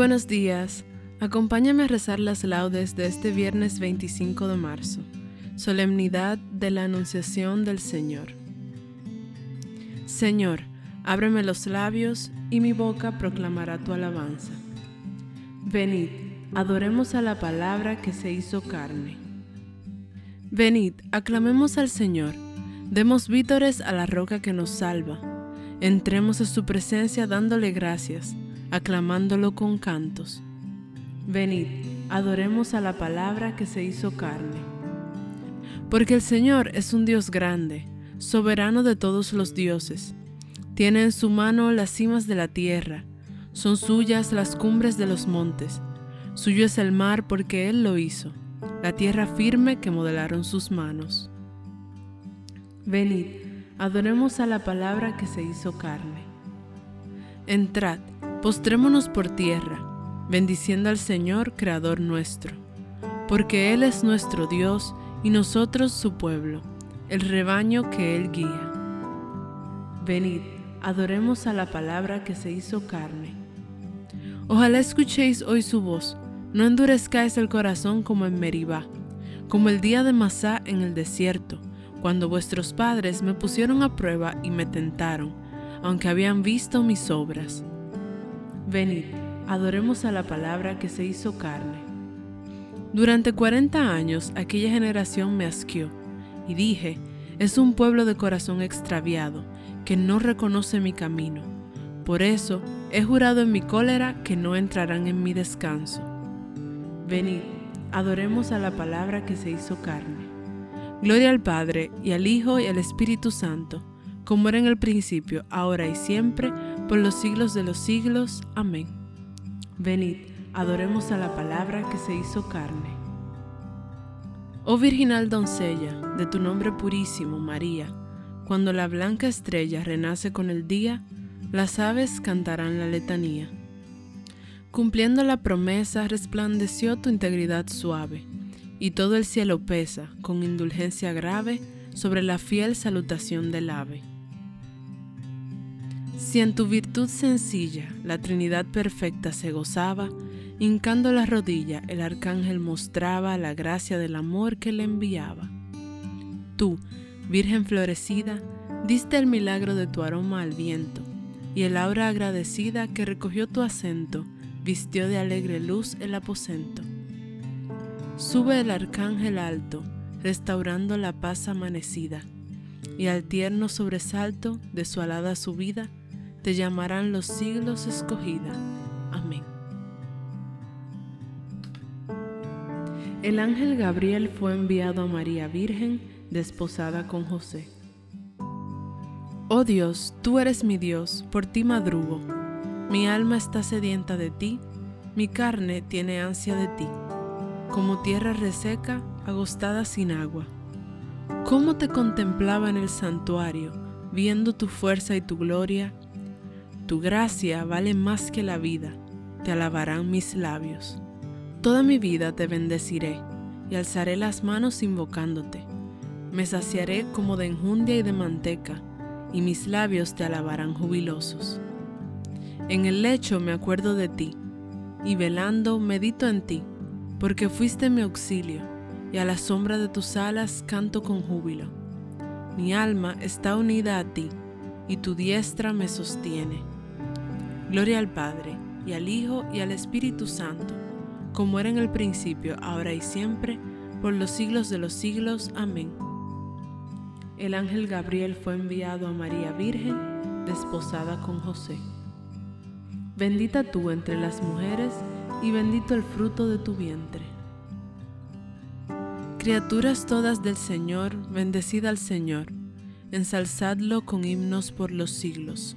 Buenos días. Acompáñame a rezar las laudes de este viernes 25 de marzo, solemnidad de la Anunciación del Señor. Señor, ábreme los labios y mi boca proclamará tu alabanza. Venid, adoremos a la palabra que se hizo carne. Venid, aclamemos al Señor, demos vítores a la roca que nos salva, entremos a su presencia dándole gracias aclamándolo con cantos. Venid, adoremos a la palabra que se hizo carne. Porque el Señor es un Dios grande, soberano de todos los dioses. Tiene en su mano las cimas de la tierra, son suyas las cumbres de los montes. Suyo es el mar porque Él lo hizo, la tierra firme que modelaron sus manos. Venid, adoremos a la palabra que se hizo carne. Entrad, Postrémonos por tierra, bendiciendo al Señor, Creador nuestro, porque Él es nuestro Dios y nosotros su pueblo, el rebaño que Él guía. Venid, adoremos a la palabra que se hizo carne. Ojalá escuchéis hoy su voz, no endurezcáis el corazón como en Meribá, como el día de Masá en el desierto, cuando vuestros padres me pusieron a prueba y me tentaron, aunque habían visto mis obras. Venid, adoremos a la palabra que se hizo carne. Durante cuarenta años aquella generación me asqueó, y dije, es un pueblo de corazón extraviado, que no reconoce mi camino. Por eso he jurado en mi cólera que no entrarán en mi descanso. Venid, adoremos a la palabra que se hizo carne. Gloria al Padre, y al Hijo, y al Espíritu Santo, como era en el principio, ahora y siempre, por los siglos de los siglos. Amén. Venid, adoremos a la palabra que se hizo carne. Oh virginal doncella, de tu nombre purísimo, María, cuando la blanca estrella renace con el día, las aves cantarán la letanía. Cumpliendo la promesa, resplandeció tu integridad suave, y todo el cielo pesa, con indulgencia grave, sobre la fiel salutación del ave. Si en tu virtud sencilla la Trinidad perfecta se gozaba, hincando la rodilla el arcángel mostraba la gracia del amor que le enviaba. Tú, Virgen florecida, diste el milagro de tu aroma al viento, y el aura agradecida que recogió tu acento vistió de alegre luz el aposento. Sube el arcángel alto, restaurando la paz amanecida, y al tierno sobresalto de su alada subida, te llamarán los siglos escogida. Amén. El ángel Gabriel fue enviado a María Virgen, desposada con José. Oh Dios, tú eres mi Dios, por ti madrugo. Mi alma está sedienta de ti, mi carne tiene ansia de ti, como tierra reseca, agostada sin agua. ¿Cómo te contemplaba en el santuario, viendo tu fuerza y tu gloria? Tu gracia vale más que la vida, te alabarán mis labios. Toda mi vida te bendeciré y alzaré las manos invocándote. Me saciaré como de enjundia y de manteca, y mis labios te alabarán jubilosos. En el lecho me acuerdo de ti, y velando medito en ti, porque fuiste mi auxilio, y a la sombra de tus alas canto con júbilo. Mi alma está unida a ti, y tu diestra me sostiene. Gloria al Padre, y al Hijo, y al Espíritu Santo, como era en el principio, ahora y siempre, por los siglos de los siglos. Amén. El ángel Gabriel fue enviado a María Virgen, desposada con José. Bendita tú entre las mujeres, y bendito el fruto de tu vientre. Criaturas todas del Señor, bendecida al Señor, ensalzadlo con himnos por los siglos.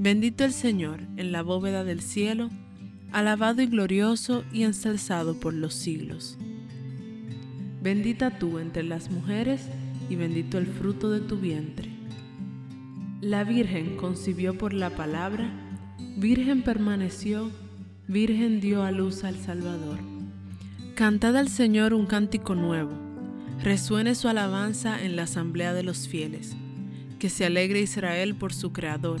Bendito el Señor en la bóveda del cielo, alabado y glorioso y ensalzado por los siglos. Bendita tú entre las mujeres y bendito el fruto de tu vientre. La Virgen concibió por la palabra, Virgen permaneció, Virgen dio a luz al Salvador. Cantad al Señor un cántico nuevo, resuene su alabanza en la asamblea de los fieles, que se alegre Israel por su Creador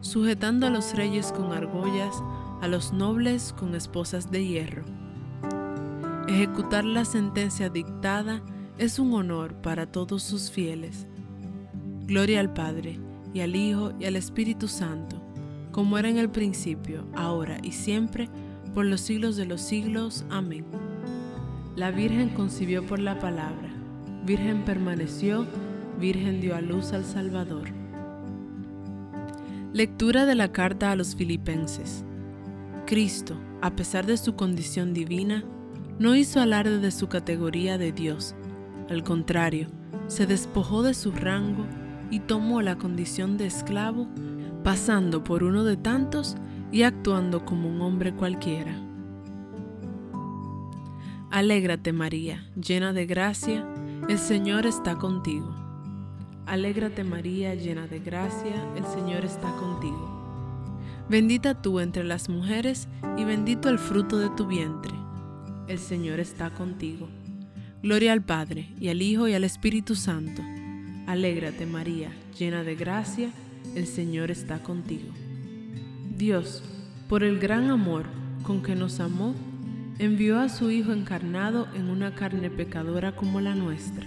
sujetando a los reyes con argollas, a los nobles con esposas de hierro. Ejecutar la sentencia dictada es un honor para todos sus fieles. Gloria al Padre, y al Hijo, y al Espíritu Santo, como era en el principio, ahora y siempre, por los siglos de los siglos. Amén. La Virgen concibió por la palabra, Virgen permaneció, Virgen dio a luz al Salvador. Lectura de la carta a los filipenses. Cristo, a pesar de su condición divina, no hizo alarde de su categoría de Dios. Al contrario, se despojó de su rango y tomó la condición de esclavo, pasando por uno de tantos y actuando como un hombre cualquiera. Alégrate María, llena de gracia, el Señor está contigo. Alégrate María, llena de gracia, el Señor está contigo. Bendita tú entre las mujeres y bendito el fruto de tu vientre. el Señor está contigo. Gloria al Padre, y al Hijo, y al Espíritu Santo. Alégrate María, llena de gracia, el Señor está contigo. Dios, por el gran amor con que nos amó, envió a su Hijo encarnado en una carne pecadora como la nuestra.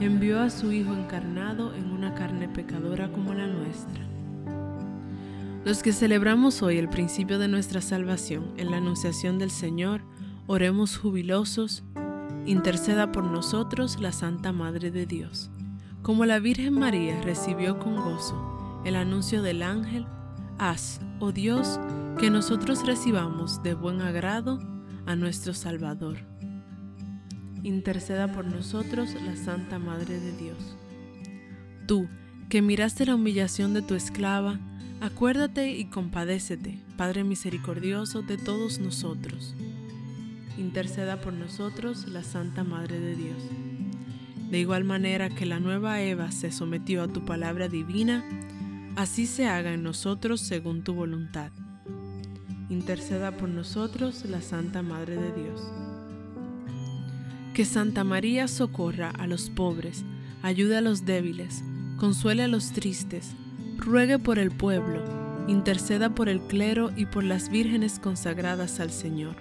envió a su Hijo encarnado en una carne pecadora como la nuestra. Los que celebramos hoy el principio de nuestra salvación en la anunciación del Señor, oremos jubilosos interceda por nosotros la Santa Madre de Dios. Como la Virgen María recibió con gozo el anuncio del ángel, haz, oh Dios, que nosotros recibamos de buen agrado a nuestro Salvador. Interceda por nosotros la Santa Madre de Dios. Tú, que miraste la humillación de tu esclava, acuérdate y compadécete, Padre misericordioso de todos nosotros interceda por nosotros la Santa Madre de Dios. De igual manera que la nueva Eva se sometió a tu palabra divina, así se haga en nosotros según tu voluntad. Interceda por nosotros la Santa Madre de Dios. Que Santa María socorra a los pobres, ayude a los débiles, consuele a los tristes, ruegue por el pueblo, interceda por el clero y por las vírgenes consagradas al Señor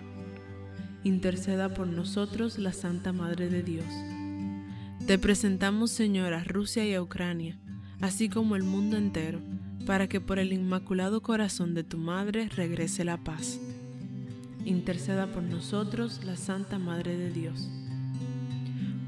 interceda por nosotros la Santa Madre de Dios. Te presentamos, Señor, a Rusia y a Ucrania, así como el mundo entero, para que por el inmaculado corazón de tu Madre regrese la paz. Interceda por nosotros la Santa Madre de Dios.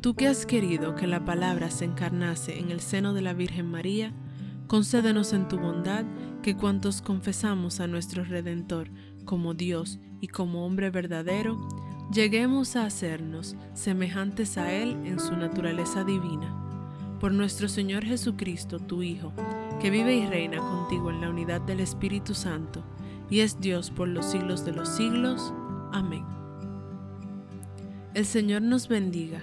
tú que has querido que la palabra se encarnase en el seno de la Virgen María, concédenos en tu bondad que cuantos confesamos a nuestro Redentor como Dios y como hombre verdadero, lleguemos a hacernos semejantes a Él en su naturaleza divina. Por nuestro Señor Jesucristo, tu Hijo, que vive y reina contigo en la unidad del Espíritu Santo, y es Dios por los siglos de los siglos. Amén. El Señor nos bendiga,